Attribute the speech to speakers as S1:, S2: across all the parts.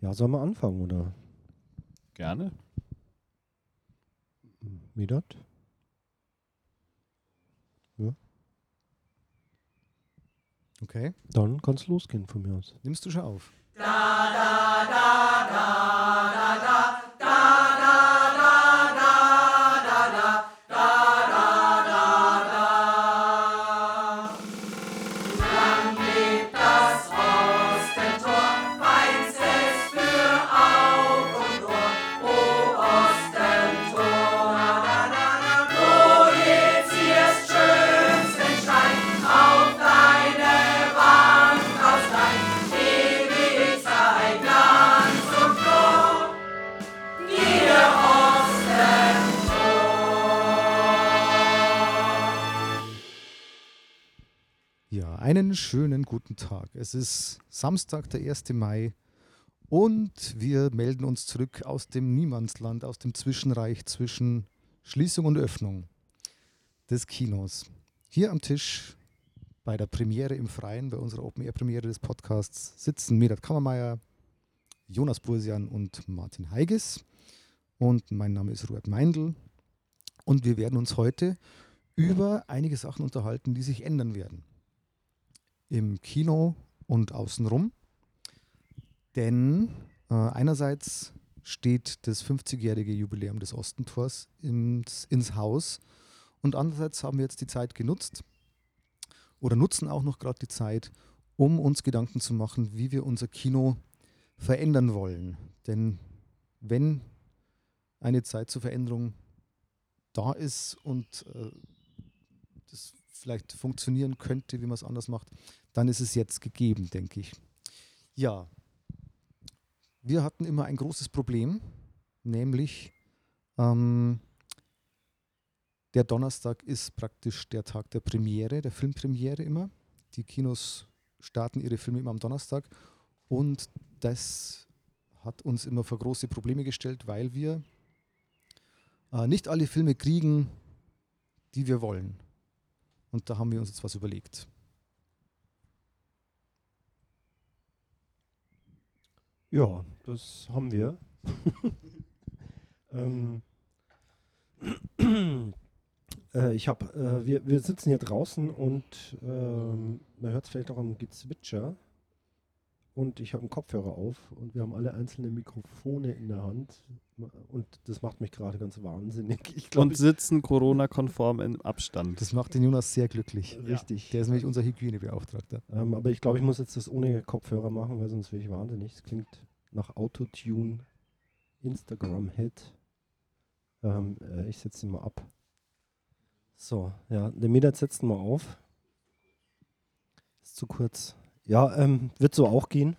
S1: Ja, sollen wir anfangen, oder?
S2: Gerne.
S1: Midat?
S3: Okay.
S1: Dann kann es losgehen von mir aus.
S3: Nimmst du schon auf? Ja, einen schönen guten Tag. Es ist Samstag, der 1. Mai und wir melden uns zurück aus dem Niemandsland, aus dem Zwischenreich zwischen Schließung und Öffnung des Kinos. Hier am Tisch bei der Premiere im Freien, bei unserer Open-Air-Premiere des Podcasts, sitzen Medat Kammermeier, Jonas Bursian und Martin Heiges. Und mein Name ist Robert Meindl. Und wir werden uns heute über einige Sachen unterhalten, die sich ändern werden im Kino und außenrum. Denn äh, einerseits steht das 50-jährige Jubiläum des Ostentors ins, ins Haus und andererseits haben wir jetzt die Zeit genutzt oder nutzen auch noch gerade die Zeit, um uns Gedanken zu machen, wie wir unser Kino verändern wollen. Denn wenn eine Zeit zur Veränderung da ist und äh, das vielleicht funktionieren könnte, wie man es anders macht, dann ist es jetzt gegeben, denke ich. Ja, wir hatten immer ein großes Problem, nämlich ähm, der Donnerstag ist praktisch der Tag der Premiere, der Filmpremiere immer. Die Kinos starten ihre Filme immer am Donnerstag und das hat uns immer vor große Probleme gestellt, weil wir äh, nicht alle Filme kriegen, die wir wollen. Und da haben wir uns jetzt was überlegt.
S1: Ja, das haben wir. ähm, äh, ich habe, äh, wir, wir sitzen hier draußen und ähm, man hört es vielleicht auch am Gezwitscher. Und ich habe einen Kopfhörer auf und wir haben alle einzelne Mikrofone in der Hand. Und das macht mich gerade ganz wahnsinnig. Ich glaub,
S2: Und sitzen Corona-konform im Abstand.
S3: Das macht den Jonas sehr glücklich.
S1: richtig.
S3: Der ist nämlich unser Hygienebeauftragter.
S1: Ähm, aber ich glaube, ich muss jetzt das ohne Kopfhörer machen, weil sonst wäre ich wahnsinnig. Es klingt nach Autotune, Instagram-Hit. Ähm, äh, ich setze ihn mal ab. So, ja, der Meter setzt ihn mal auf. Ist zu kurz. Ja, ähm, wird so auch gehen.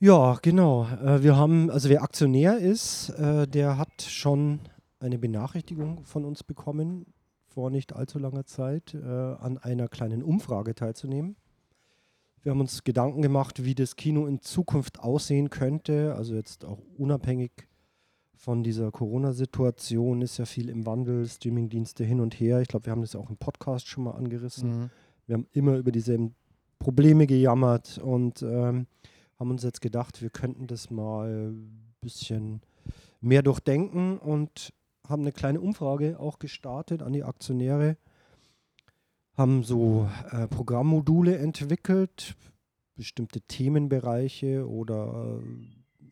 S1: Ja, genau. Äh, wir haben, also wer Aktionär ist, äh, der hat schon eine Benachrichtigung von uns bekommen, vor nicht allzu langer Zeit, äh, an einer kleinen Umfrage teilzunehmen. Wir haben uns Gedanken gemacht, wie das Kino in Zukunft aussehen könnte, also jetzt auch unabhängig von dieser Corona-Situation ist ja viel im Wandel, Streamingdienste hin und her. Ich glaube, wir haben das auch im Podcast schon mal angerissen.
S3: Mhm.
S1: Wir haben immer über dieselben Probleme gejammert und ähm, haben uns jetzt gedacht, wir könnten das mal ein bisschen mehr durchdenken und haben eine kleine Umfrage auch gestartet an die Aktionäre, haben so äh, Programmmodule entwickelt, bestimmte Themenbereiche oder äh,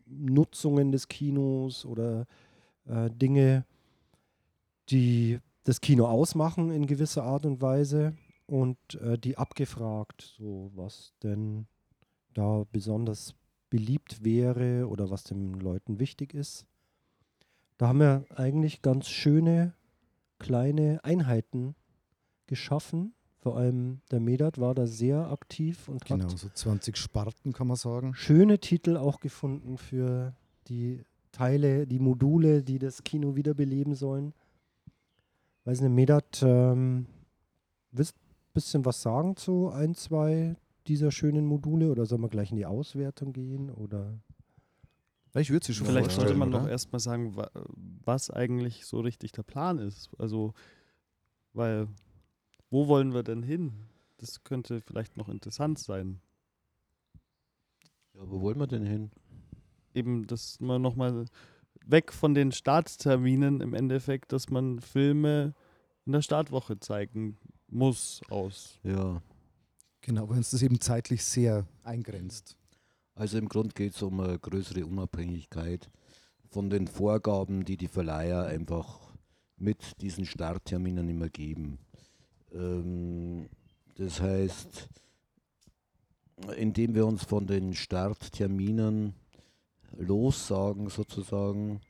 S1: Nutzungen des Kinos oder äh, Dinge, die das Kino ausmachen in gewisser Art und Weise und äh, die abgefragt, so was denn da besonders beliebt wäre oder was den Leuten wichtig ist. Da haben wir eigentlich ganz schöne kleine Einheiten geschaffen. Vor allem der Medat war da sehr aktiv und
S3: Genau,
S1: hat
S3: so 20 Sparten kann man sagen.
S1: schöne Titel auch gefunden für die Teile, die Module, die das Kino wiederbeleben sollen. Weiß nicht, Medat, ähm, ein bisschen was sagen zu ein, zwei dieser schönen Module oder soll man gleich in die Auswertung gehen? Oder
S3: Ich würde sie schon
S2: Vielleicht sollte man
S3: oder?
S2: noch erstmal sagen, wa- was eigentlich so richtig der Plan ist. Also, weil, wo wollen wir denn hin? Das könnte vielleicht noch interessant sein.
S4: Ja, wo wollen wir denn hin?
S2: Eben, dass man nochmal weg von den Startterminen im Endeffekt, dass man Filme in der Startwoche zeigen muss aus.
S4: Ja,
S3: Genau, weil uns das eben zeitlich sehr eingrenzt.
S4: also im Grund geht es um eine größere Unabhängigkeit von den Vorgaben, die die Verleiher einfach mit diesen Startterminen immer geben. Ähm, das heißt, indem wir uns von den Startterminen lossagen sozusagen,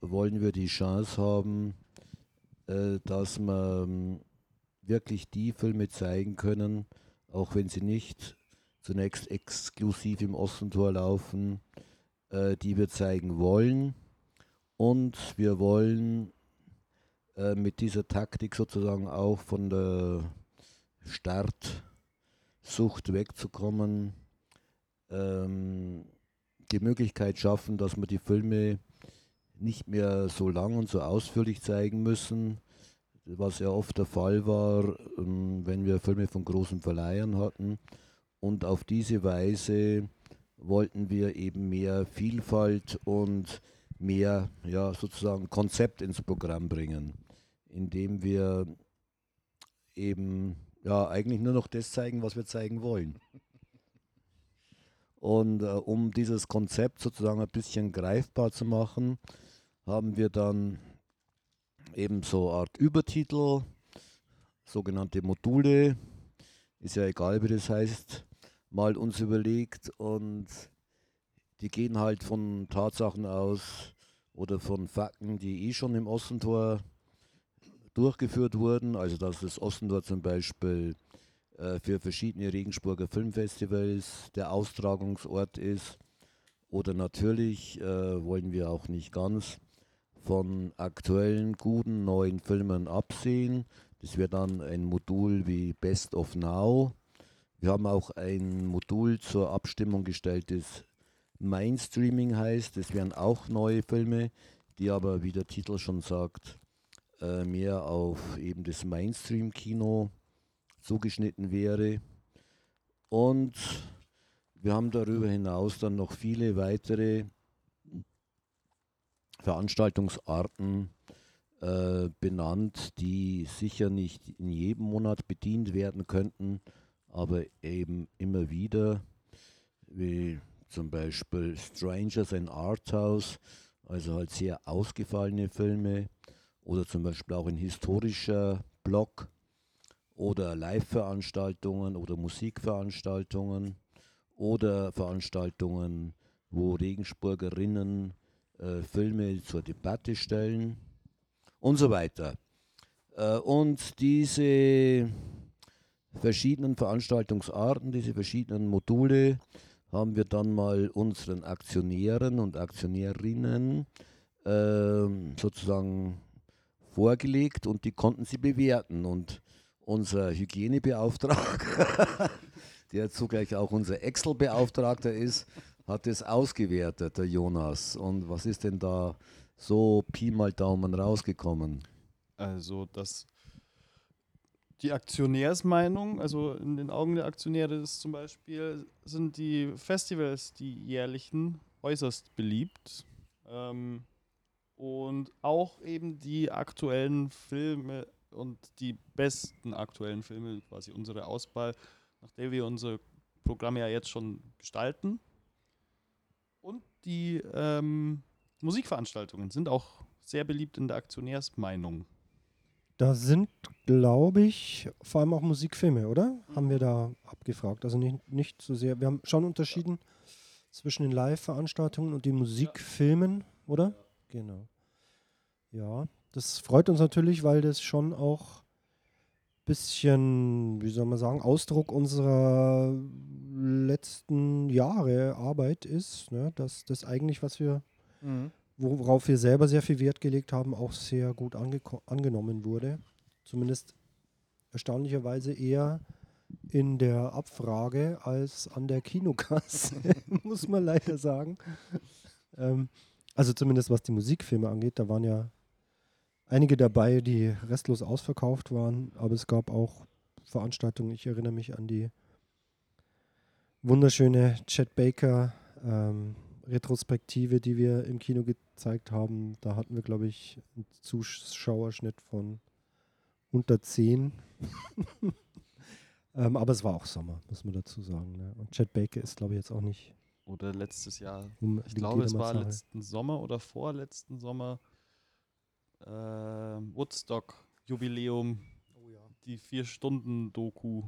S4: wollen wir die Chance haben, äh, dass wir ähm, wirklich die Filme zeigen können, auch wenn sie nicht zunächst exklusiv im Ossentor laufen, äh, die wir zeigen wollen. Und wir wollen äh, mit dieser Taktik sozusagen auch von der Startsucht wegzukommen, ähm, die Möglichkeit schaffen, dass wir die Filme nicht mehr so lang und so ausführlich zeigen müssen, was ja oft der Fall war, ähm, wenn wir Filme von großen Verleihern hatten. Und auf diese Weise wollten wir eben mehr Vielfalt und mehr ja, sozusagen Konzept ins Programm bringen, indem wir eben ja eigentlich nur noch das zeigen, was wir zeigen wollen. Und äh, um dieses Konzept sozusagen ein bisschen greifbar zu machen, haben wir dann eben so eine Art Übertitel, sogenannte Module, ist ja egal, wie das heißt, mal uns überlegt und die gehen halt von Tatsachen aus oder von Fakten, die eh schon im Ossentor durchgeführt wurden. Also dass das Ossentor zum Beispiel äh, für verschiedene Regensburger Filmfestivals der Austragungsort ist. Oder natürlich äh, wollen wir auch nicht ganz von aktuellen, guten, neuen Filmen absehen. Das wäre dann ein Modul wie Best of Now. Wir haben auch ein Modul zur Abstimmung gestellt, das Mainstreaming heißt. Das wären auch neue Filme, die aber, wie der Titel schon sagt, äh, mehr auf eben das Mainstream-Kino zugeschnitten wäre. Und wir haben darüber hinaus dann noch viele weitere Veranstaltungsarten äh, benannt, die sicher nicht in jedem Monat bedient werden könnten, aber eben immer wieder, wie zum Beispiel Strangers in Arthouse, also halt sehr ausgefallene Filme, oder zum Beispiel auch ein historischer Blog oder Live-Veranstaltungen oder Musikveranstaltungen oder Veranstaltungen, wo Regensburgerinnen äh, Filme zur Debatte stellen und so weiter. Äh, und diese verschiedenen Veranstaltungsarten, diese verschiedenen Module haben wir dann mal unseren Aktionären und Aktionärinnen äh, sozusagen vorgelegt und die konnten sie bewerten. Und unser Hygienebeauftragter, der zugleich auch unser Excel-Beauftragter ist, hat es ausgewertet, der Jonas. Und was ist denn da so Pi mal Daumen rausgekommen?
S2: Also, dass die Aktionärsmeinung, also in den Augen der Aktionäre ist zum Beispiel, sind die Festivals, die jährlichen, äußerst beliebt. Ähm, und auch eben die aktuellen Filme und die besten aktuellen Filme, quasi unsere Auswahl, nach der wir unser Programm ja jetzt schon gestalten. Und die ähm, Musikveranstaltungen sind auch sehr beliebt in der Aktionärsmeinung.
S1: Da sind, glaube ich, vor allem auch Musikfilme, oder? Haben wir da abgefragt. Also nicht, nicht so sehr. Wir haben schon unterschieden zwischen den Live-Veranstaltungen und den Musikfilmen, oder? Genau. Ja, das freut uns natürlich, weil das schon auch bisschen, wie soll man sagen, Ausdruck unserer letzten Jahre Arbeit ist. Ne? Dass das eigentlich, was wir, worauf wir selber sehr viel Wert gelegt haben, auch sehr gut angenommen wurde. Zumindest erstaunlicherweise eher in der Abfrage als an der Kinokasse, muss man leider sagen. Ähm, also zumindest was die Musikfilme angeht, da waren ja einige dabei, die restlos ausverkauft waren, aber es gab auch Veranstaltungen, ich erinnere mich an die wunderschöne Chet Baker ähm, Retrospektive, die wir im Kino gezeigt haben. Da hatten wir, glaube ich, einen Zuschauerschnitt von unter 10. ähm, aber es war auch Sommer, muss man dazu sagen. Ne? Und Chet Baker ist, glaube ich, jetzt auch nicht.
S2: Oder letztes Jahr.
S1: Um
S2: Ich glaube, es war letzten Sommer oder vorletzten Sommer äh, Woodstock-Jubiläum, die Vier-Stunden-Doku.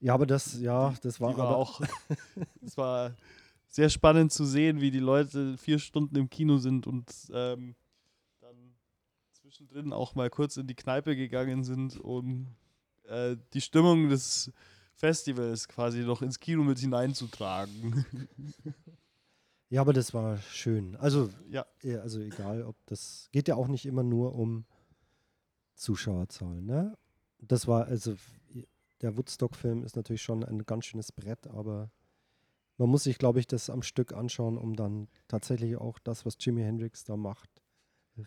S1: Ja, aber das, ja, das war,
S2: die war
S1: aber
S2: auch. es war sehr spannend zu sehen, wie die Leute vier Stunden im Kino sind und ähm, dann zwischendrin auch mal kurz in die Kneipe gegangen sind, um äh, die Stimmung des Festivals quasi noch ins Kino mit hineinzutragen.
S1: Ja, aber das war schön. Also,
S2: ja,
S1: ja, also egal, ob das geht ja auch nicht immer nur um Zuschauerzahlen, ne? Das war also der Woodstock-Film ist natürlich schon ein ganz schönes Brett, aber man muss sich, glaube ich, das am Stück anschauen, um dann tatsächlich auch das, was Jimi Hendrix da macht,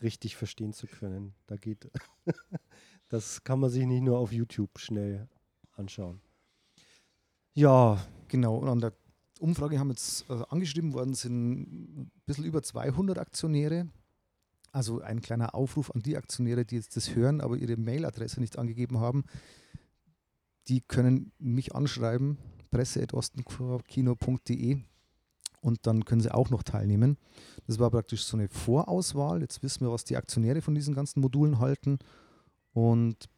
S1: richtig verstehen zu können. Da geht, das kann man sich nicht nur auf YouTube schnell anschauen. Ja,
S3: Genau, und an der Umfrage haben jetzt äh, angeschrieben worden, sind ein bisschen über 200 Aktionäre. Also ein kleiner Aufruf an die Aktionäre, die jetzt das hören, aber ihre Mailadresse nicht angegeben haben. Die können mich anschreiben, presse.ostenkino.de und dann können sie auch noch teilnehmen. Das war praktisch so eine Vorauswahl. Jetzt wissen wir, was die Aktionäre von diesen ganzen Modulen halten. Und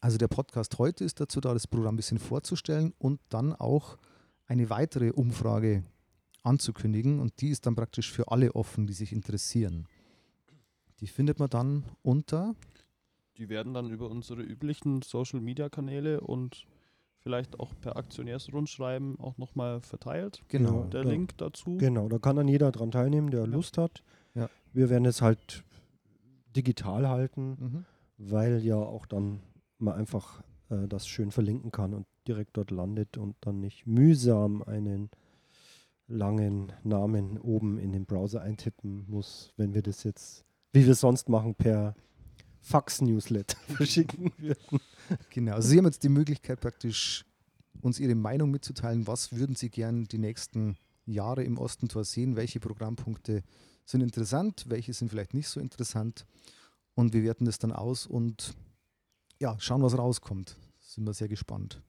S3: also der Podcast heute ist dazu da, das Programm ein bisschen vorzustellen und dann auch eine weitere Umfrage anzukündigen. Und die ist dann praktisch für alle offen, die sich interessieren. Die findet man dann unter.
S2: die werden dann über unsere üblichen Social-Media-Kanäle und vielleicht auch per Aktionärsrundschreiben auch nochmal verteilt.
S3: Genau.
S2: Der
S1: ja.
S2: Link dazu.
S1: Genau, da kann dann jeder dran teilnehmen, der Lust hat.
S3: Ja.
S1: Wir werden es halt digital halten,
S3: Mhm.
S1: weil ja auch dann man einfach äh, das schön verlinken kann und direkt dort landet und dann nicht mühsam einen langen Namen oben in den Browser eintippen muss, wenn wir das jetzt, wie wir sonst machen, per Fax-Newsletter verschicken würden.
S3: Genau. Also Sie haben jetzt die Möglichkeit, praktisch uns Ihre Meinung mitzuteilen. Was würden Sie gern die nächsten Jahre im Ostentor sehen? Welche Programmpunkte sind interessant? Welche sind vielleicht nicht so interessant? Und wir werten das dann aus und ja, schauen, was rauskommt. Sind wir sehr gespannt.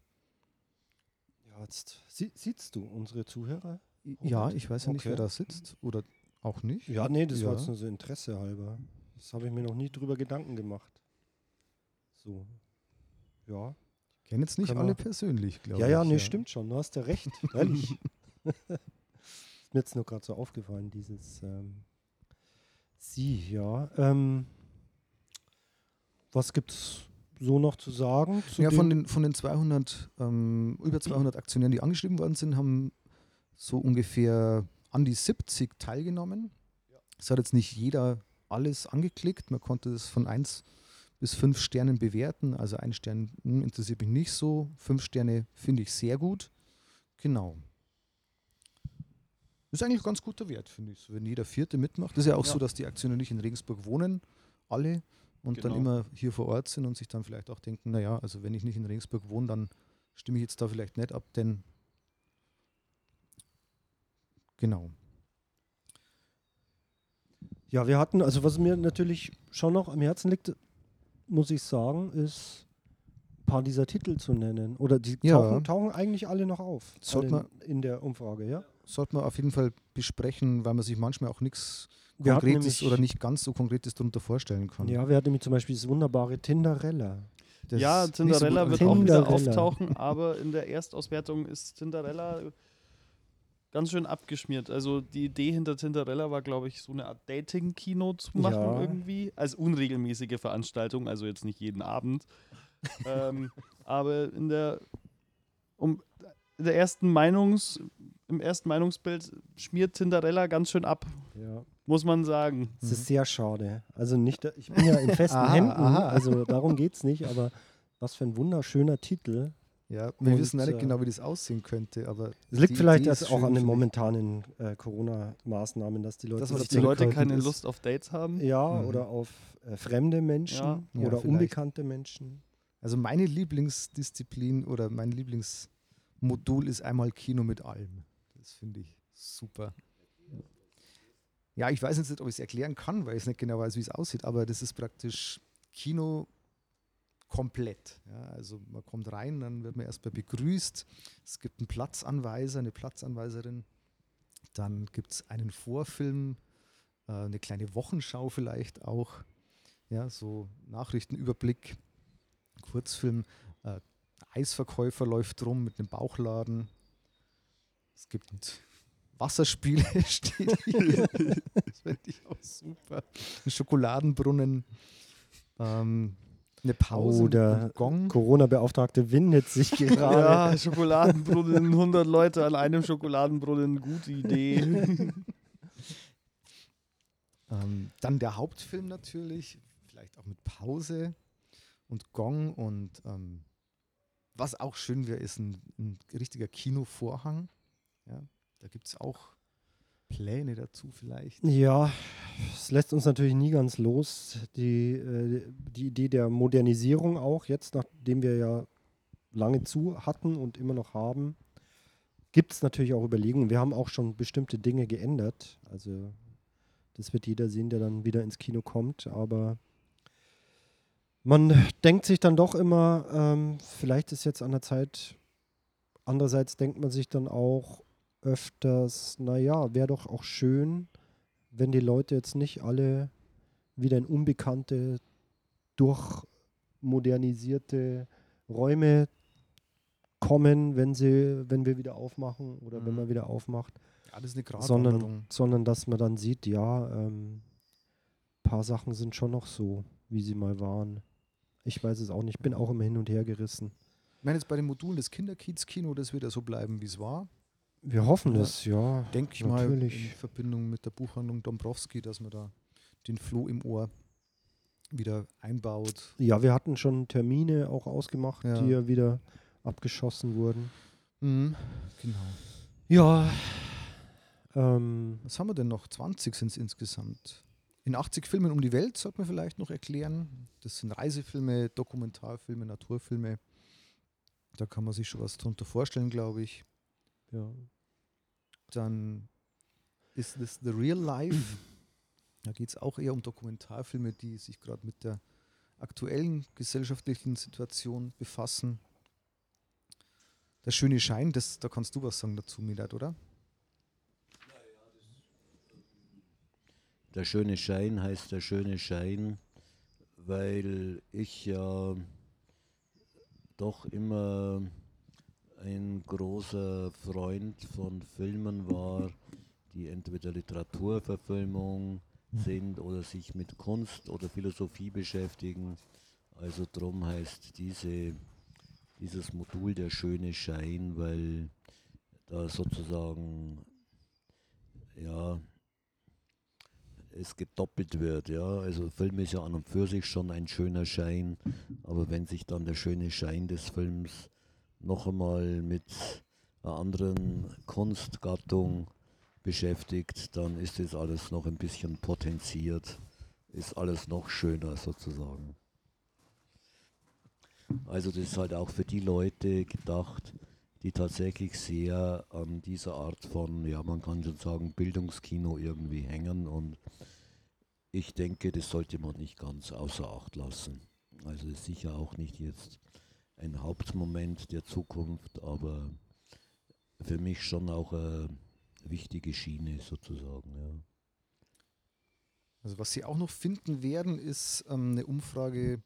S1: Ja, jetzt sie, siehst du unsere Zuhörer?
S3: Ja, ich weiß ja nicht,
S1: Okay.
S3: wer da sitzt oder auch nicht.
S1: Ja, nee, das war
S3: Ja.
S1: jetzt nur so Interesse halber. Das habe ich mir noch nie drüber Gedanken gemacht. So. Ja.
S3: Kennen jetzt nicht
S1: Können
S3: alle persönlich, glaube
S1: Ja,
S3: ich.
S1: ja, nee, stimmt schon. Du hast ja recht. Ehrlich. ist mir jetzt nur gerade so aufgefallen, dieses ähm, Sie, ja. Ähm, was gibt's so noch zu sagen? Zu
S3: Ja, von den, von den 200, ähm, über 200 Aktionären, die angeschrieben worden sind, haben so ungefähr an die 70 teilgenommen. Es hat jetzt nicht jeder alles angeklickt. Man konnte es von 1 bis 5 Sternen bewerten. Also ein Stern hm, interessiert mich nicht so. 5 Sterne finde ich sehr gut. Genau. Ist eigentlich ein ganz guter Wert, finde ich. So, wenn jeder Vierte mitmacht. Das ist ja auch
S2: Ja.
S3: so, dass die Aktionäre nicht in Regensburg wohnen, alle, und dann
S2: Genau.
S3: immer hier vor Ort sind und sich dann vielleicht auch denken, naja, also wenn ich nicht in Regensburg wohne, dann stimme ich jetzt da vielleicht nicht ab, denn genau.
S1: Ja, wir hatten, also was mir natürlich schon noch am Herzen liegt, muss ich sagen, ist ein paar dieser Titel zu nennen. Oder die
S3: Ja.
S1: tauchen, tauchen eigentlich alle noch auf. Alle in der Umfrage, ja?
S3: Sollte man auf jeden Fall besprechen, weil man sich manchmal auch nichts Konkretes oder nicht ganz so Konkretes darunter vorstellen kann.
S1: Ja, wir hatten nämlich zum Beispiel das wunderbare Tinderella.
S3: Das
S2: ja,
S3: so
S2: Tinderella
S3: gut
S2: wird
S3: angekommen.
S2: auch wieder
S1: Tinderella.
S2: auftauchen, aber in der Erstauswertung ist Tinderella ganz schön abgeschmiert. Also die Idee hinter Tinderella war, glaube ich, so eine Art Dating-Kino zu machen
S1: Ja.
S2: irgendwie. Als unregelmäßige Veranstaltung, also jetzt nicht jeden Abend. ähm, aber in der, um, der ersten Meinungs, im ersten Meinungsbild schmiert Tinderella ganz schön ab,
S1: Ja.
S2: muss man sagen.
S1: Das ist sehr schade. Also nicht, ich bin ja in festen
S3: Aha,
S1: Händen,
S3: aha.
S1: also darum geht es nicht, aber was für ein wunderschöner Titel.
S3: Ja, wir
S1: Und,
S3: wissen ja nicht
S1: äh,
S3: genau, wie das aussehen könnte, aber
S1: Es liegt
S3: die
S1: vielleicht
S3: ist
S1: auch an den momentanen äh, Corona-Maßnahmen, dass die Leute
S3: Dass
S2: Dass die Leute keine
S1: ist.
S2: Lust auf Dates haben.
S1: Ja,
S3: Mhm.
S1: oder auf äh, fremde Menschen
S2: Ja.
S3: Ja,
S1: oder
S3: vielleicht.
S1: unbekannte Menschen.
S3: Also meine Lieblingsdisziplin oder mein Modul ist einmal Kino mit allem. Das finde ich super. Ja, ich weiß jetzt nicht, ob ich es erklären kann, weil ich nicht genau weiß, wie es aussieht, aber das ist praktisch Kino komplett. Ja, also man kommt rein, dann wird man erstmal begrüßt. Es gibt einen Platzanweiser, eine Platzanweiserin. Dann gibt es einen Vorfilm, äh, eine kleine Wochenschau vielleicht auch. Ja, so Nachrichtenüberblick, Kurzfilm. Eisverkäufer läuft rum mit einem Bauchladen. Es gibt Wasserspiele, steht hier. das finde ich auch super. Ein Schokoladenbrunnen. Ähm, eine Pause
S1: Oder
S3: Gong.
S1: Corona-Beauftragte windet sich gerade.
S2: Ja, Schokoladenbrunnen, 100 Leute an einem Schokoladenbrunnen, gute Idee.
S3: Ähm, dann der Hauptfilm natürlich, vielleicht auch mit Pause und Gong und ähm, was auch schön wäre, ist ein, ein richtiger Kinovorhang. Ja, da gibt es auch Pläne dazu vielleicht.
S1: Ja, es lässt uns natürlich nie ganz los. Die, äh, die Idee der Modernisierung auch, jetzt nachdem wir ja lange zu hatten und immer noch haben, gibt es natürlich auch Überlegungen. Wir haben auch schon bestimmte Dinge geändert. Also das wird jeder sehen, der dann wieder ins Kino kommt. Aber man denkt sich dann doch immer, ähm, vielleicht ist jetzt an der Zeit. Andererseits denkt man sich dann auch öfters, naja, wäre doch auch schön, wenn die Leute jetzt nicht alle wieder in unbekannte, durchmodernisierte Räume kommen, wenn sie, wenn wir wieder aufmachen oder wenn
S3: Mhm.
S1: man wieder aufmacht,
S3: Ja, das ist eine
S1: sondern, sondern dass man dann sieht, ja, ein paar Sachen sind schon noch so, wie sie mal waren. Ich weiß es auch nicht, ich bin auch immer hin und her gerissen.
S3: Ich meine, jetzt bei den Modulen des Kinderkiez-Kino, das wird ja so bleiben, wie es war.
S1: Wir hoffen es, ja.
S3: Denke ich
S1: Natürlich.
S3: mal in Verbindung mit der Buchhandlung Dombrowski, dass man da den Floh im Ohr wieder einbaut.
S1: Ja, wir hatten schon Termine auch ausgemacht,
S3: Ja.
S1: die ja wieder abgeschossen wurden.
S3: Mhm. Genau.
S1: Ja. Ähm,
S3: Was haben wir denn noch? 20 sind es insgesamt. In 80 Filmen um die Welt sollte man vielleicht noch erklären. Das sind Reisefilme, Dokumentarfilme, Naturfilme. Da kann man sich schon was drunter vorstellen, glaube ich.
S1: ja.
S3: Dann ist das The Real Life. Da geht es auch eher um Dokumentarfilme, die sich gerade mit der aktuellen gesellschaftlichen Situation befassen. Der schöne Schein, das, da kannst du was sagen dazu, Milat, oder?
S4: Der schöne Schein heißt der schöne Schein, weil ich ja doch immer ein großer Freund von Filmen war, die entweder Literaturverfilmung sind oder sich mit Kunst oder Philosophie beschäftigen. Also drum heißt diese, dieses Modul der schöne Schein, weil da sozusagen ja es gedoppelt wird, ja. Also Film ist ja an und für sich schon ein schöner Schein, aber wenn sich dann der schöne Schein des Films noch einmal mit einer anderen Kunstgattung beschäftigt, dann ist das alles noch ein bisschen potenziert, ist alles noch schöner sozusagen. Also das ist halt auch für die Leute gedacht, die tatsächlich sehr an dieser Art von, ja man kann schon sagen, Bildungskino irgendwie hängen und ich denke, das sollte man nicht ganz außer Acht lassen. Also ist sicher auch nicht jetzt ein Hauptmoment der Zukunft, aber für mich schon auch eine wichtige Schiene sozusagen. Ja.
S3: Also was Sie auch noch finden werden, ist ähm, eine Umfrage,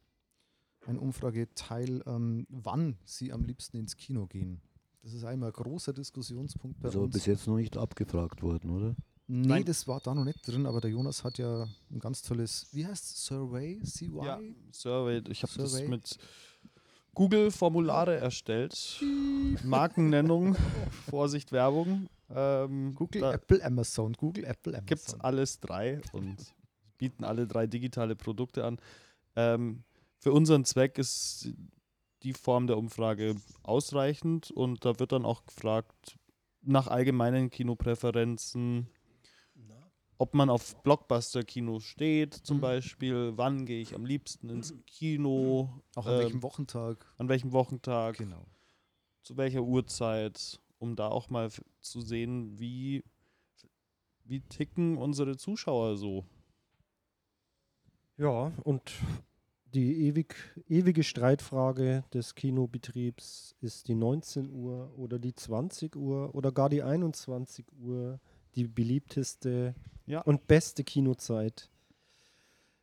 S3: ein Umfrageteil, ähm, wann Sie am liebsten ins Kino gehen. Das ist einmal ein großer Diskussionspunkt bei
S4: Also
S3: uns.
S4: bis jetzt noch nicht abgefragt worden, oder?
S3: Nee,
S2: Nein.
S3: das war da noch nicht drin, aber der Jonas hat ja ein ganz tolles, wie heißt es, Survey? CY?
S2: Ja, Survey. Ich habe das
S3: Survey.
S2: mit Google Formulare erstellt. Markennennung, Vorsicht Werbung. Ähm,
S3: Google, Apple, Amazon. Google, Apple, Amazon.
S2: gibt es alles drei und bieten alle drei digitale Produkte an. Ähm, für unseren Zweck ist die Form der Umfrage ausreichend und da wird dann auch gefragt nach allgemeinen Kinopräferenzen, ob man auf Blockbuster-Kino steht, zum
S3: Mhm.
S2: Beispiel, wann gehe ich am liebsten ins Kino,
S3: Auch an
S2: ähm,
S3: welchem Wochentag?
S2: an welchem Wochentag.
S3: Genau.
S2: zu welcher Uhrzeit, um da auch mal zu sehen, wie, wie ticken unsere Zuschauer so.
S1: Ja, und die ewig, ewige Streitfrage des Kinobetriebs ist die 19 Uhr oder die 20 Uhr oder gar die 21 Uhr die beliebteste
S2: Ja.
S1: und beste Kinozeit.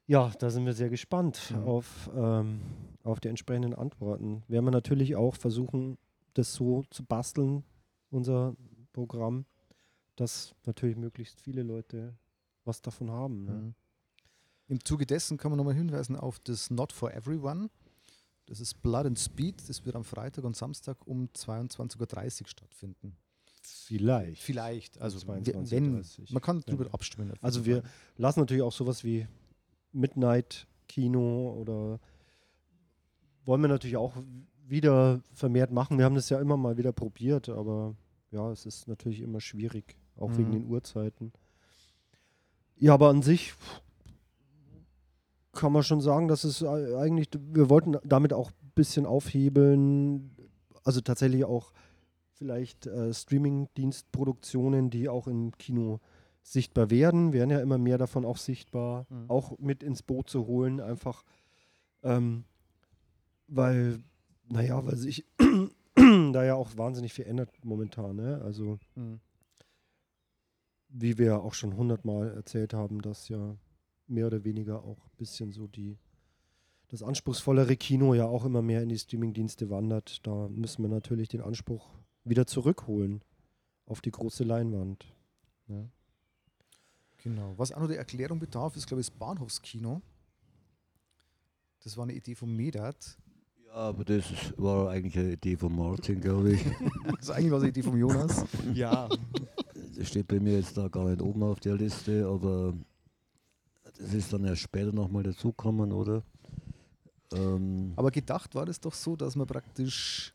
S1: Ja, da sind wir sehr gespannt
S3: Mhm.
S1: auf, ähm, auf die entsprechenden Antworten. Werden wir natürlich auch versuchen, das so zu basteln, unser Programm, dass natürlich möglichst viele Leute was davon haben. Ne?
S3: Mhm. Im Zuge dessen kann man nochmal hinweisen auf das Not for Everyone. Das ist Blood and Speed. Das wird am Freitag und Samstag um 22.30 Uhr stattfinden.
S1: Vielleicht.
S3: Vielleicht. Also,
S1: Um
S3: wenn,
S1: 22:30.
S3: man kann darüber
S1: Ja.
S3: abstimmen.
S1: Also wir lassen natürlich auch sowas wie Midnight Kino oder wollen wir natürlich auch wieder vermehrt machen. Wir haben das ja immer mal wieder probiert, aber ja, es ist natürlich immer schwierig, auch wegen
S3: Mhm.
S1: den Uhrzeiten. Ja, aber an sich kann man schon sagen, dass es ei- eigentlich, wir wollten damit auch ein bisschen aufhebeln, also tatsächlich auch vielleicht äh, Streaming-Dienstproduktionen, die auch im Kino sichtbar werden, werden ja immer mehr davon auch sichtbar,
S3: Mhm.
S1: auch mit ins Boot zu holen, einfach ähm, weil, naja, weil sich da ja auch wahnsinnig viel ändert momentan, ne? Also
S3: Mhm.
S1: wie wir auch schon hundertmal erzählt haben, dass ja mehr oder weniger auch ein bisschen so die das anspruchsvollere Kino ja auch immer mehr in die Streamingdienste wandert. Da müssen wir natürlich den Anspruch wieder zurückholen auf die große Leinwand. Ja.
S3: Genau. Was auch noch der Erklärung bedarf, ist, glaube ich, das Bahnhofskino. Das war eine Idee von Medat.
S4: Ja, aber das ist- war eigentlich eine Idee von Martin, glaube ich.
S3: Also eigentlich war es eine Idee von Jonas.
S2: Ja,
S4: Das steht bei mir jetzt da gar nicht oben auf der Liste, aber das ist dann erst später nochmal dazukommen, oder? Ähm,
S3: Aber gedacht war das doch so, dass man praktisch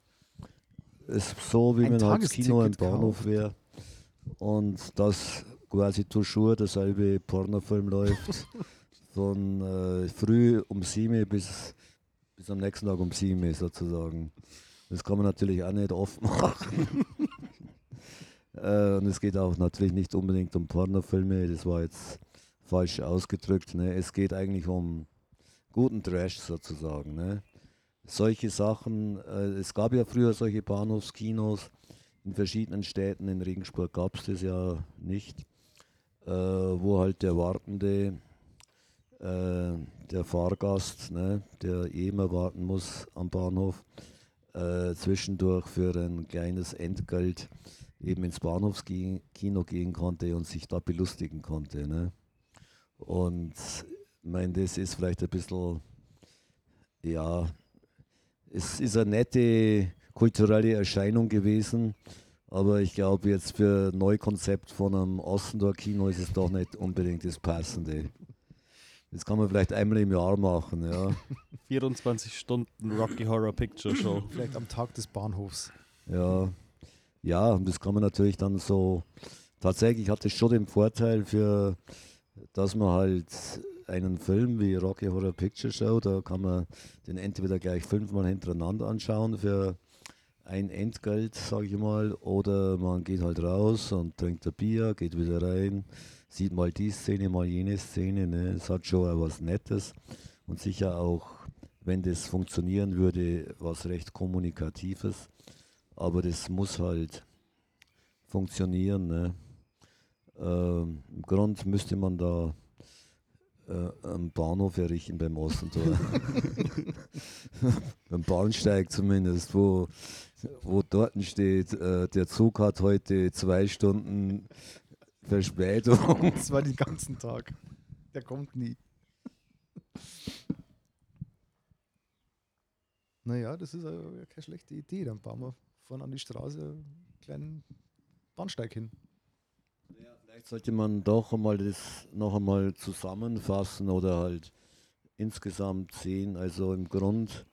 S4: ist so, wie
S3: Ein
S4: wenn halt das Kino im Bahnhof wäre und dass quasi toujours derselbe Pornofilm läuft. Von äh, früh um 7 bis, bis am nächsten Tag um 7 sozusagen. Das kann man natürlich auch nicht oft machen. äh, und es geht auch natürlich nicht unbedingt um Pornofilme, das war jetzt falsch ausgedrückt. Ne? Es geht eigentlich um guten Trash sozusagen. Ne? solche Sachen, äh, es gab ja früher solche Bahnhofskinos in verschiedenen Städten, in Regensburg gab es das ja nicht, äh, wo halt der Wartende, äh, der Fahrgast, ne, der eh immer warten muss am Bahnhof, äh, zwischendurch für ein kleines Entgelt eben ins Bahnhofskino gehen konnte und sich da belustigen konnte. Ne? Und ich meine, das ist vielleicht ein bisschen, ja, es ist eine nette kulturelle Erscheinung gewesen, aber ich glaube jetzt für ein Neukonzept von einem Ossendor-Kino ist es doch nicht unbedingt das Passende. Das kann man vielleicht einmal im Jahr machen, ja.
S2: 24 Stunden Rocky Horror Picture Show.
S3: vielleicht am Tag des Bahnhofs.
S4: Ja, ja, und das kann man natürlich dann so. Tatsächlich hat es schon den Vorteil für, dass man halt einen Film wie Rocky Horror Picture Show, da kann man den entweder gleich fünfmal hintereinander anschauen für ein Entgelt, sage ich mal, oder man geht halt raus und trinkt ein Bier, geht wieder rein, sieht mal die Szene, mal jene Szene. Ne? Es hat schon was Nettes und sicher auch, wenn das funktionieren würde, was recht Kommunikatives. Aber das muss halt funktionieren. Ne? Ähm, Im Grund müsste man da äh, einen Bahnhof errichten beim Ostentor. beim Bahnsteig zumindest, wo, wo dort steht, äh, der Zug hat heute zwei Stunden Verspätung.
S3: Das war den ganzen Tag. Der kommt nie. Naja, das ist keine schlechte Idee. Dann bauen wir vorne an die Straße einen kleinen Bahnsteig hin.
S4: Vielleicht sollte man doch einmal das noch einmal zusammenfassen oder halt insgesamt sehen. Also im Grund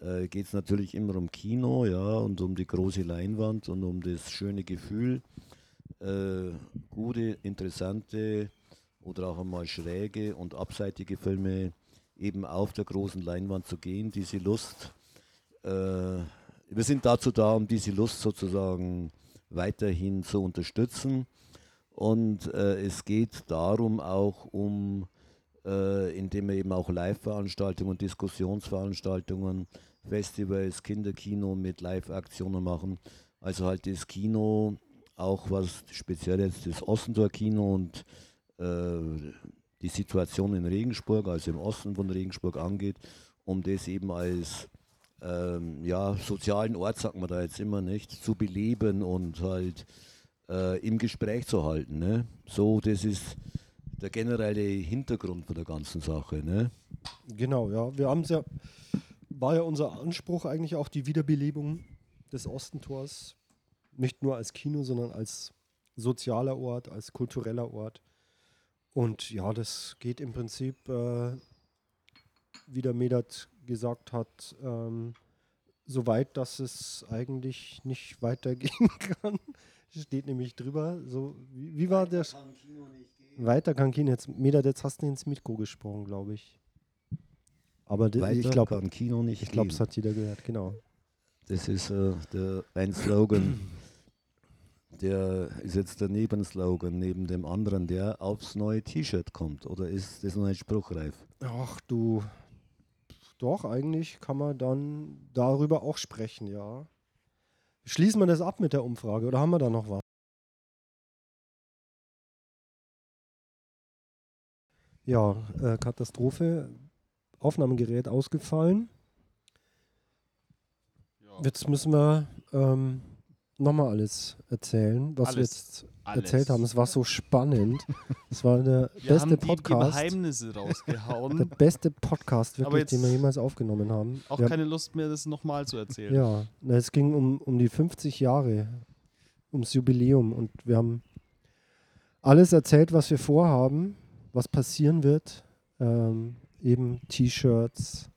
S4: äh, geht es natürlich immer um Kino, ja, und um die große Leinwand und um das schöne Gefühl, äh, gute, interessante oder auch einmal schräge und abseitige Filme eben auf der großen Leinwand zu gehen. Diese Lust, äh, wir sind dazu da, um diese Lust sozusagen weiterhin zu unterstützen. Und äh, es geht darum auch um, äh, indem wir eben auch Live-Veranstaltungen, Diskussionsveranstaltungen, Festivals, Kinderkino mit Live-Aktionen machen. Also halt das Kino, auch was speziell jetzt das Ossentor-Kino und äh, die Situation in Regensburg, also im Osten von Regensburg angeht, um das eben als ähm, ja, sozialen Ort, sagt man da jetzt immer nicht, zu beleben und halt äh, im Gespräch zu halten. Ne? So, das ist der generelle Hintergrund von der ganzen Sache. Ne?
S1: Genau, ja. Wir haben es ja, war ja unser Anspruch eigentlich auch die Wiederbelebung des Ostentors. Nicht nur als Kino, sondern als sozialer Ort, als kultureller Ort. Und ja, das geht im Prinzip, äh, wie der Medat gesagt hat, ähm, so weit, dass es eigentlich nicht weitergehen kann. Steht nämlich drüber. So, wie, wie war der? Weiter kann Kino jetzt. Medat, jetzt hast du ins Mikro gesprochen, glaube ich. Aber de-
S4: Weil
S1: ich glaube,
S4: kann Kino nicht
S1: ich glaube, es hat jeder gehört, genau.
S4: Das ist äh, der, ein Slogan. Der ist jetzt der Nebenslogan neben dem anderen, der aufs neue T-Shirt kommt. Oder ist das noch nicht spruchreif?
S1: Ach du, doch, eigentlich kann man dann darüber auch sprechen, ja. Schließen wir das ab mit der Umfrage oder haben wir da noch was? Ja, äh, Katastrophe. Aufnahmegerät ausgefallen.
S2: Ja,
S1: Jetzt müssen wir ähm, nochmal alles erzählen, was wir
S2: Alles.
S1: jetzt
S2: alles.
S1: erzählt haben. Es war so spannend. Es war der
S2: Wir
S1: beste
S2: haben die
S1: Podcast.
S2: Geheimnisse
S1: Der
S2: rausgehauen.
S1: beste Podcast, wirklich, den wir jemals aufgenommen haben.
S2: Auch
S1: Wir
S2: keine Lust mehr, das nochmal zu erzählen.
S1: Ja, es ging um, um die 50 Jahre, ums Jubiläum und wir haben alles erzählt, was wir vorhaben, was passieren wird. Ähm, eben T-Shirts,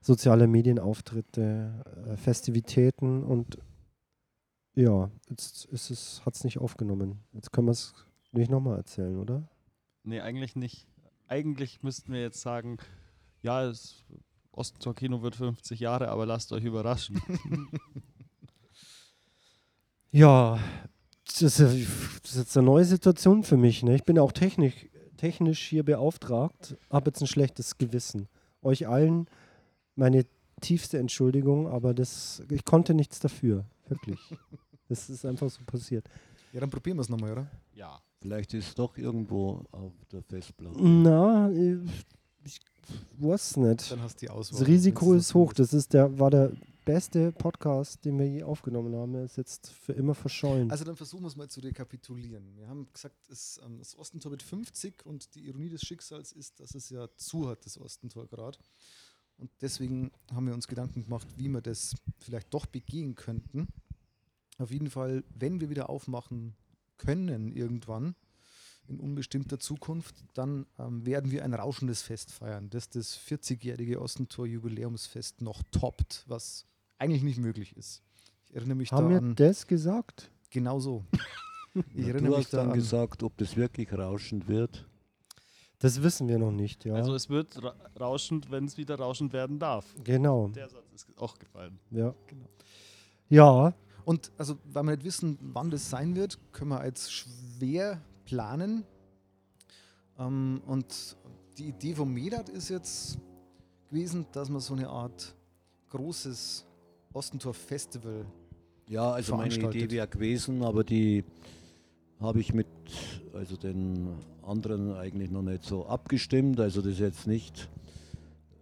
S1: soziale Medienauftritte, äh, Festivitäten und ja, jetzt ist es, hat es nicht aufgenommen. Jetzt können wir es nicht nochmal erzählen, oder?
S2: Nee, eigentlich nicht. Eigentlich müssten wir jetzt sagen, ja, das Ostentor Kino wird 50 Jahre, aber lasst euch überraschen.
S1: Ja, das ist, ja- das ist jetzt eine neue Situation für mich. Ne? Ich bin ja auch technisch, technisch hier beauftragt, habe jetzt ein schlechtes Gewissen. Euch allen meine tiefste Entschuldigung, aber das, ich konnte nichts dafür, wirklich. Das ist einfach so passiert.
S3: Ja, dann probieren wir es nochmal, oder?
S2: ja.
S4: Vielleicht ist es doch irgendwo auf der Festplatte.
S1: Na, äh, ich weiß nicht.
S3: Dann hast du die Auswahl.
S1: Das Risiko ist hoch. Das ist der, war der beste Podcast, den wir je aufgenommen haben. Er ist jetzt für immer verschollen.
S3: Also dann versuchen wir es mal zu rekapitulieren. Wir haben gesagt, es, ähm, das Ostentor mit 50 und die Ironie des Schicksals ist, dass es ja zu hat, das Ostentor gerade. Und deswegen haben wir uns Gedanken gemacht, wie wir das vielleicht doch begehen könnten. Auf jeden Fall, wenn wir wieder aufmachen können irgendwann in unbestimmter Zukunft, dann ähm, werden wir ein rauschendes Fest feiern, das das 40-jährige Ostentor-Jubiläumsfest noch toppt, was eigentlich nicht möglich ist. Ich erinnere mich
S1: haben
S3: da
S1: wir
S3: an
S1: das gesagt?
S3: genau so. Ich
S4: Ja,
S3: erinnere
S4: du
S3: mich
S4: hast dann
S3: da an,
S4: gesagt, ob das wirklich rauschend wird.
S1: Das wissen wir noch nicht, ja.
S2: Also es wird ra rauschend, wenn es wieder rauschend werden darf.
S1: genau.
S2: Der Satz ist auch gefallen.
S1: Ja.
S3: Genau.
S1: Ja,
S3: Und also, weil wir nicht wissen, wann das sein wird, können wir jetzt schwer planen. Ähm, und die Idee vom Medat ist jetzt gewesen, dass man so eine Art großes Ostentor-Festival
S4: Ja, also meine. Idee wäre gewesen, aber die habe ich mit also den anderen eigentlich noch nicht so abgestimmt. Also das ist jetzt nicht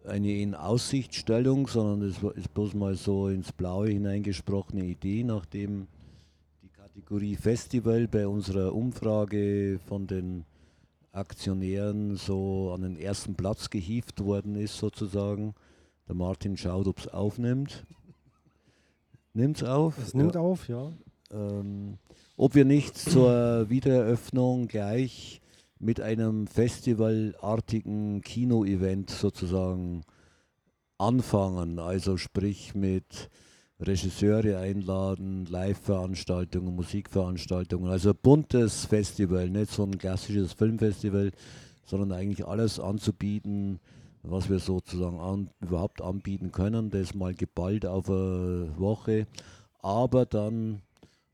S4: eine In-Aussichtstellung, sondern das war- ist bloß mal so ins Blaue hineingesprochene Idee, nachdem die Kategorie Festival bei unserer Umfrage von den Aktionären so an den ersten Platz gehievt worden ist sozusagen. Der Martin schaut, ob es aufnimmt. Nimmt es auf?
S1: es nimmt auf, ja.
S4: Ähm, ob wir nicht zur Wiedereröffnung gleich mit einem festivalartigen Kino-Event sozusagen anfangen. Also sprich mit Regisseure einladen, Live-Veranstaltungen, Musikveranstaltungen. Also buntes Festival, nicht so ein klassisches Filmfestival, sondern eigentlich alles anzubieten, was wir sozusagen an, überhaupt anbieten können. Das mal geballt auf eine Woche. Aber dann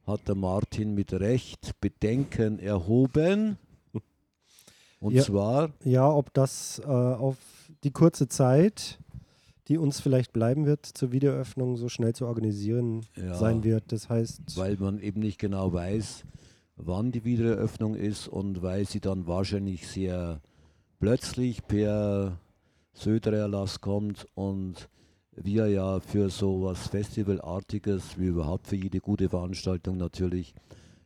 S4: hat der Martin mit Recht Bedenken erhoben. Und
S1: Ja.
S4: zwar,
S1: Ja, ob das äh, auf die kurze Zeit, die uns vielleicht bleiben wird, zur Wiedereröffnung so schnell zu organisieren
S4: ja,
S1: sein wird. Das heißt,
S4: weil man eben nicht genau weiß, wann die Wiedereröffnung ist und weil sie dann wahrscheinlich sehr plötzlich per Söder-Erlass kommt und wir ja für so was Festivalartiges, wie überhaupt für jede gute Veranstaltung natürlich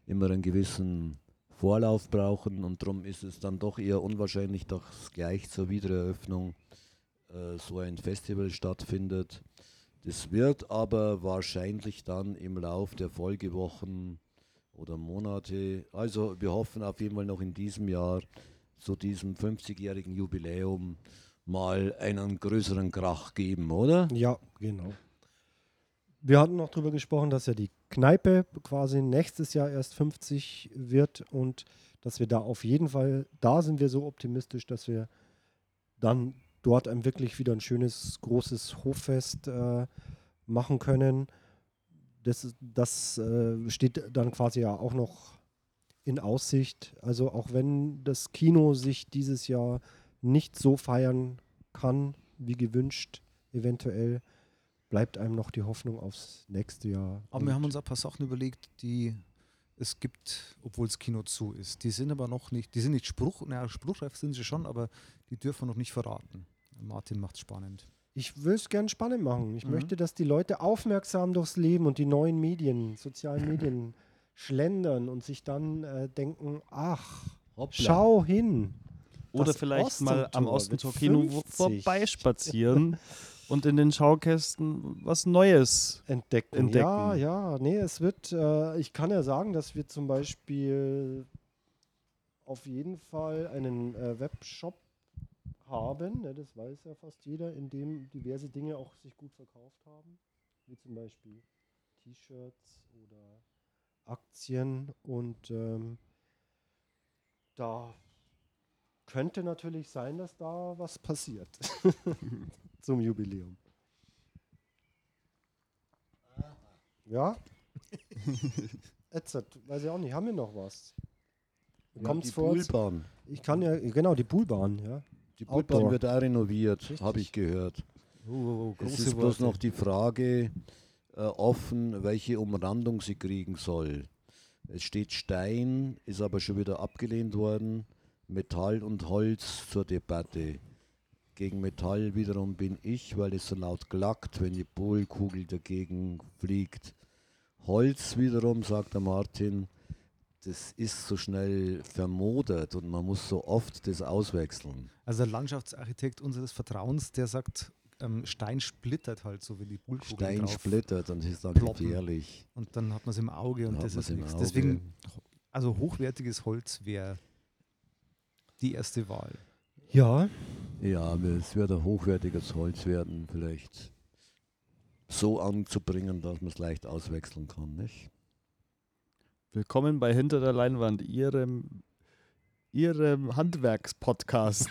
S4: immer einen gewissen Vorlauf brauchen und darum ist es dann doch eher unwahrscheinlich, dass gleich zur Wiedereröffnung äh, so ein Festival stattfindet. Das wird aber wahrscheinlich dann im Lauf der Folgewochen oder Monate, also wir hoffen auf jeden Fall noch in diesem Jahr zu diesem 50-jährigen Jubiläum mal einen größeren Krach geben, oder?
S1: ja, genau. Wir hatten noch darüber gesprochen, dass ja die Kneipe quasi nächstes Jahr erst 50 wird und dass wir da auf jeden Fall, da sind wir so optimistisch, dass wir dann dort ein wirklich wieder ein schönes, großes Hoffest äh, machen können. Das, das äh, steht dann quasi ja auch noch in Aussicht. Also auch wenn das Kino sich dieses Jahr nicht so feiern kann, wie gewünscht, eventuell, bleibt einem noch die Hoffnung aufs nächste Jahr.
S3: Aber wir haben uns ein paar Sachen überlegt, die es gibt, obwohl das Kino zu ist. Die sind aber noch nicht, die sind nicht Spruch, naja, spruchreif sind sie schon, aber die dürfen wir noch nicht verraten. Martin macht es spannend.
S1: Ich will es gern spannend machen. Ich
S3: Mhm.
S1: möchte, dass die Leute aufmerksam durchs Leben und die neuen Medien, sozialen Medien schlendern und sich dann äh, denken, ach,
S4: Hoppla.
S1: schau hin.
S2: Oder
S1: Das
S2: vielleicht mal am
S1: Ostentor
S2: Ostentor-Kino
S1: wird
S2: wo-
S1: 50.
S2: vorbeispazieren und in den Schaukästen was Neues.
S1: Entdecken.
S2: Entdecken.
S1: Ja, ja, nee, es wird, äh, ich kann ja sagen, dass wir zum Beispiel auf jeden Fall einen äh, Webshop haben, ne, das weiß ja fast jeder, in dem diverse Dinge auch sich gut verkauft haben, wie zum Beispiel T-Shirts oder Aktien und ähm, da könnte natürlich sein, dass da was passiert zum Jubiläum. Ja? Jetzt, weiß ich auch nicht, haben wir noch was?
S4: Ja,
S1: Kommt's
S4: die
S1: vor?
S4: Poolbahn.
S1: Ich kann ja, genau, die Poolbahn, ja.
S4: Die Poolbahn
S1: Outdoor.
S4: wird auch renoviert, habe ich gehört.
S3: Oh, oh, oh,
S4: Es ist bloß noch die Frage äh, offen, welche Umrandung sie kriegen soll. Es steht Stein, ist aber schon wieder abgelehnt worden. Metall und Holz zur Debatte. Gegen Metall wiederum bin ich, weil es so laut glackt, wenn die Polkugel dagegen fliegt. Holz wiederum, sagt der Martin, das ist so schnell vermodert und man muss so oft das auswechseln.
S3: Also der Landschaftsarchitekt unseres Vertrauens, der sagt, ähm, Stein splittert halt so wie die Bullkugel
S4: Stein splittert und ist dann gefährlich.
S3: Und dann hat man es im Auge und
S4: Dann
S3: das ist nichts. Deswegen, also hochwertiges Holz wäre die erste Wahl.
S1: Ja,
S4: Ja, aber es wird ein hochwertiges Holz werden, vielleicht so anzubringen, dass man es leicht auswechseln kann, nicht?
S2: Willkommen bei Hinter der Leinwand, Ihrem, Ihrem Handwerkspodcast.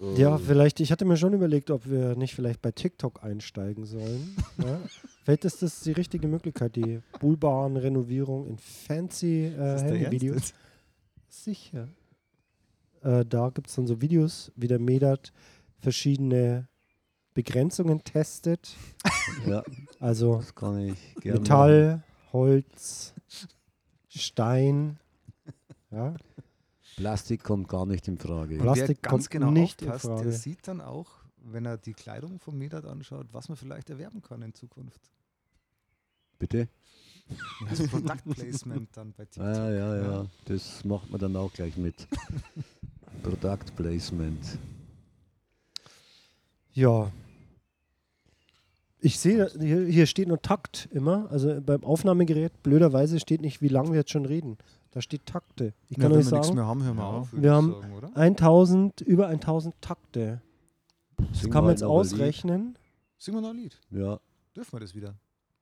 S1: ja, vielleicht, ich hatte mir schon überlegt, ob wir nicht vielleicht bei TikTok einsteigen sollen. ja. Vielleicht ist das die richtige Möglichkeit, die Poolbahn-Renovierung in fancy äh, Handyvideos. Sicher. Äh, da gibt es dann so Videos, wie der Medert verschiedene Begrenzungen testet.
S4: ja,
S1: Also
S4: das kann ich gerne.
S1: Metall, Holz, Stein. Ja.
S4: Plastik kommt gar nicht in Frage.
S1: Plastik
S3: wer ganz
S1: kommt
S3: genau
S1: nicht in
S3: aufpasst,
S1: Frage.
S3: der sieht dann auch, wenn er die Kleidung vom Medat anschaut, was man vielleicht erwerben kann in Zukunft.
S4: Bitte?
S3: Also Product Placement dann bei TikTok.
S4: Ah, ja, ja, das macht man dann auch gleich mit. Product Placement.
S1: Ja. Ich sehe, hier, hier steht nur Takt immer. Also beim Aufnahmegerät, blöderweise steht nicht, wie lange wir jetzt schon reden. Da steht Takte. Ich
S3: Ja,
S1: kann
S3: wenn
S1: euch
S3: wir nichts
S1: sagen,
S3: mehr haben, hören wir
S2: Ja.
S3: auf.
S1: Wir haben
S3: sagen, oder?
S1: 1000, über 1000 Takte. Das
S4: Sing
S1: kann man jetzt
S4: ein Lied.
S1: ausrechnen.
S3: Singen wir noch ein Lied?
S4: Ja,
S3: Dürfen wir das wieder?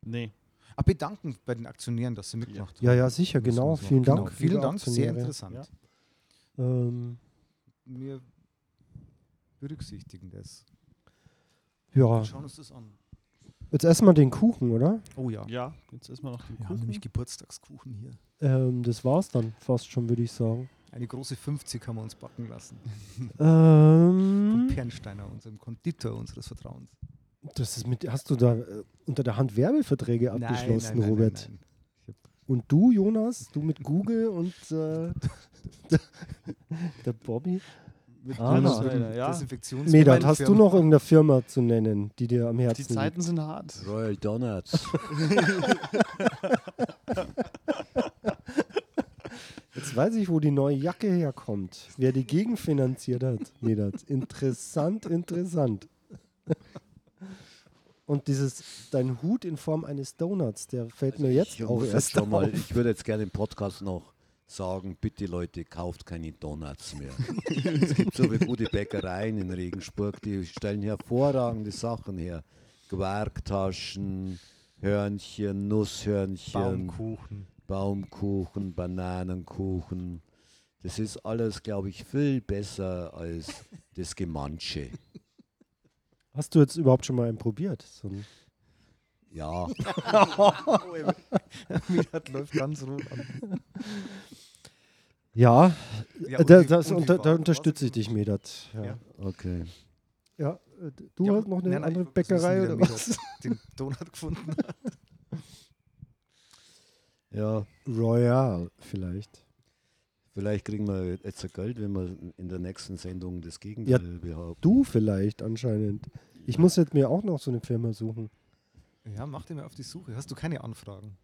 S2: nee.
S3: Ah, bedanken bei den Aktionären, dass sie mitgemacht haben.
S1: Ja, ja, sicher, genau. Vielen
S3: Genau,
S1: Dank.
S3: Vielen
S1: liebe
S3: Dank, sehr
S1: Aktionäre.
S3: interessant.
S2: Ja.
S1: Ähm,
S3: Wir berücksichtigen das.
S1: Ja,
S3: Wir schauen uns das an.
S1: jetzt essen wir den Kuchen, oder?
S3: Oh ja.
S2: Ja, jetzt erstmal noch den
S3: Wir haben
S2: Kuchen.
S3: nämlich Geburtstagskuchen hier.
S1: Ähm, das war's dann fast schon, würde ich sagen.
S3: Eine große 50 haben wir uns backen lassen.
S1: Ähm,
S3: Vom Pernsteiner, unserem Konditor unseres Vertrauens.
S1: Das ist mit, hast du da äh, unter der Hand Werbeverträge abgeschlossen, Robert?
S3: nein.
S1: Und du, Jonas, du mit Google und äh, der Bobby?
S2: Mit
S1: Ah,
S2: Jonas ja.
S3: Desinfektions
S1: Medat, hast du noch irgendeine Firma zu nennen, die dir am
S2: Die
S1: Herzen
S2: Zeiten sind hart.
S4: Royal Donuts.
S1: liegt? Jetzt weiß ich, wo die neue Jacke herkommt. Wer die gegenfinanziert hat, Medat. Interessant, interessant. Und dieses, dein Hut in Form eines Donuts, der fällt mir jetzt
S4: ich,
S1: auch erst
S4: noch mal,
S1: auf.
S4: ich würde jetzt gerne im Podcast noch sagen, bitte Leute, kauft keine Donuts mehr. es gibt so viele gute Bäckereien in Regensburg, die stellen hervorragende Sachen her. Quarktaschen, Hörnchen, Nusshörnchen,
S3: Baumkuchen.
S4: Baumkuchen, Bananenkuchen. Das ist alles, glaube ich, viel besser als das Gemansche.
S1: Hast du jetzt überhaupt schon mal einen probiert? So ein
S4: Ja,
S3: Medat läuft ganz rot an.
S1: ja,
S3: Ja,
S1: äh, da, das,
S3: und
S1: da unterstütze ich dich, Medat. Ja,
S3: Ja.
S4: okay.
S1: ja äh, du
S3: Ja,
S1: hast noch eine
S3: nein,
S1: andere Bäckerei oder was?
S3: Den Donut gefunden hat.
S4: Ja,
S1: Royal vielleicht.
S4: Vielleicht kriegen wir jetzt ein Geld, wenn wir in der nächsten Sendung das Gegenteil behaupten.
S1: Du vielleicht anscheinend. Ich muss jetzt mir auch noch so eine Firma suchen.
S3: Ja, mach dir mal auf die Suche. Hast du keine Anfragen?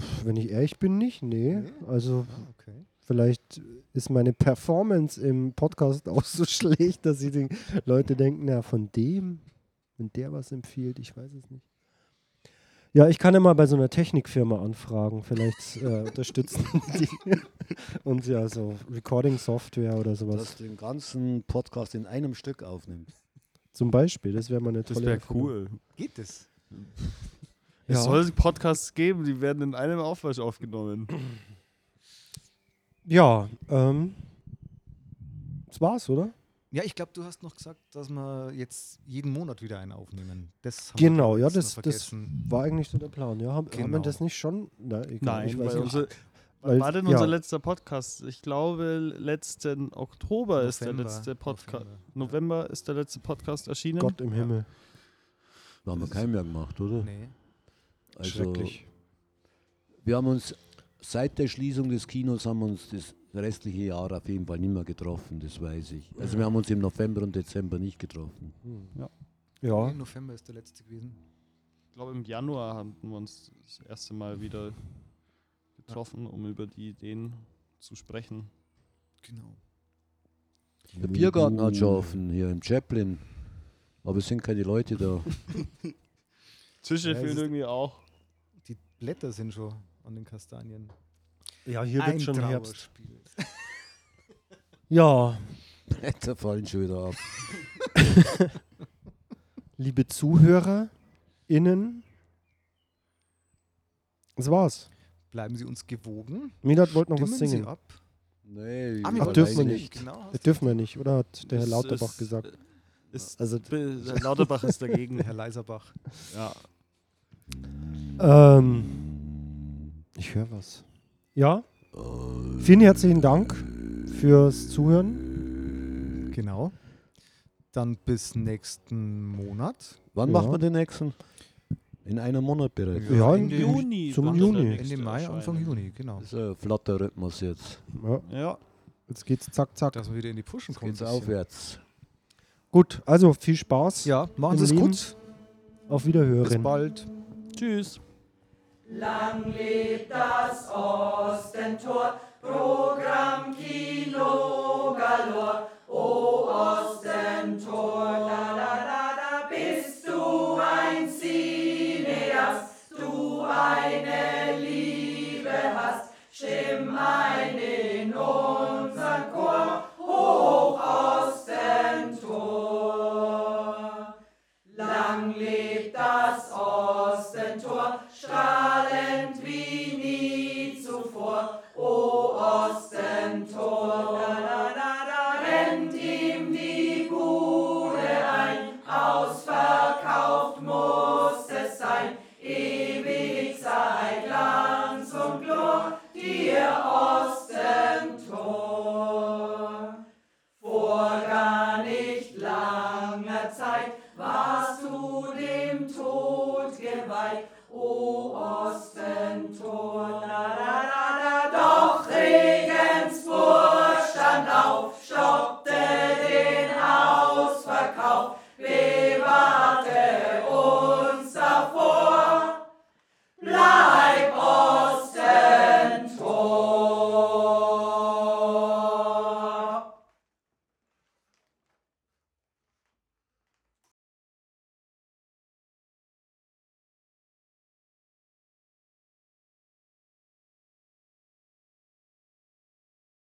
S1: Pff, Wenn ich ehrlich bin, nicht. Nee.
S3: Nee?
S1: Also
S3: Ah, okay.
S1: vielleicht ist meine Performance im Podcast auch so schlecht, dass sie die Leute denken, na von dem, wenn der was empfiehlt, ich weiß es nicht. Ja, ich kann ja mal bei so einer Technikfirma anfragen. Vielleicht äh, unterstützen die uns ja so Recording-Software oder sowas.
S4: Dass du den ganzen Podcast in einem Stück aufnimmst.
S1: Zum Beispiel, das wäre mal eine
S2: Das
S1: tolle
S2: wäre
S1: Erfindung.
S2: cool.
S3: Geht das?
S2: Es
S1: Ja.
S2: soll Podcasts geben, die werden in einem Aufwasch aufgenommen.
S1: Ja, ähm, das war's, oder?
S3: Ja, ich glaube, du hast noch gesagt, dass wir jetzt jeden Monat wieder einen aufnehmen. Das haben
S1: Genau, ja, das- das-. War eigentlich so der Plan, ja. Haben, haben wir
S3: Genau.
S1: das nicht schon? Na, egal,
S2: Nein,
S1: ich weiß
S2: weil
S1: nicht. Weil-
S2: war denn
S1: ja.
S2: unser letzter Podcast? Ich glaube, letzten Oktober ist der
S3: November,
S2: letzte Podcast.
S3: November.
S2: November ist der letzte Podcast erschienen.
S1: Gott im Himmel.
S4: Da haben wir keinen mehr gemacht, oder?
S3: Nee.
S4: Also,
S1: Schrecklich.
S4: wir haben uns seit der Schließung des Kinos haben wir uns das restliche Jahr auf jeden Fall nicht mehr getroffen, das weiß ich. Also wir haben uns im November und Dezember nicht getroffen.
S1: Ja. Ja,
S3: Im November ist der letzte gewesen.
S2: Ich glaube, im Januar haben wir uns das erste Mal wieder getroffen, um über die Ideen zu sprechen.
S3: Genau.
S4: Der Biergarten hat schon offen hier im Chaplin, aber es sind keine Leute da.
S2: Tische
S3: Ja,
S2: fehlen irgendwie auch.
S3: Die Blätter sind schon an den Kastanien.
S1: Ja hier wird schon Herbst. Ja,
S4: Blätter fallen schon wieder ab.
S1: liebe ZuhörerInnen, das war's.
S3: Bleiben Sie uns gewogen.
S1: Midat wollte noch was
S3: Stimmen Sie
S1: singen.
S3: ab.
S4: Nee,
S3: wir
S1: Ach, dürfen wir
S4: nicht.
S3: Genau.
S1: Das dürfen wir nicht, oder hat der Herr Lauterbach
S2: ist-
S1: gesagt?
S2: Ist,
S1: Also,
S2: der Lauterbach ist dagegen.
S3: Herr Leiserbach.
S2: ja.
S1: ähm, ich höre was. Ja, vielen herzlichen Dank fürs Zuhören.
S3: Genau. Dann bis nächsten Monat.
S4: Wann
S1: Ja.
S4: machen wir den nächsten? In einem Monat bereits.
S3: Ja,
S1: Ja, im
S2: Juni.
S1: zum Juni.
S3: Ende Mai? Anfang Juni, genau.
S4: Das ist ein flotter Rhythmus jetzt.
S1: Ja,
S2: Ja.
S1: jetzt geht's zack, zack.
S3: Dass wir wieder in die Pushen
S4: Jetzt
S3: kommen. bisschen.
S4: aufwärts.
S1: Gut, also viel Spaß.
S3: Ja, machen Sie es gut.
S1: Auf Wiederhören.
S3: Bis bald.
S2: Tschüss.
S5: Lang lebt das Ostentor, Programm Kino Galor. O Ostentor, la la la da, bist du ein Cineast, du eine Liebe hast, stimm ein in unseren Chor,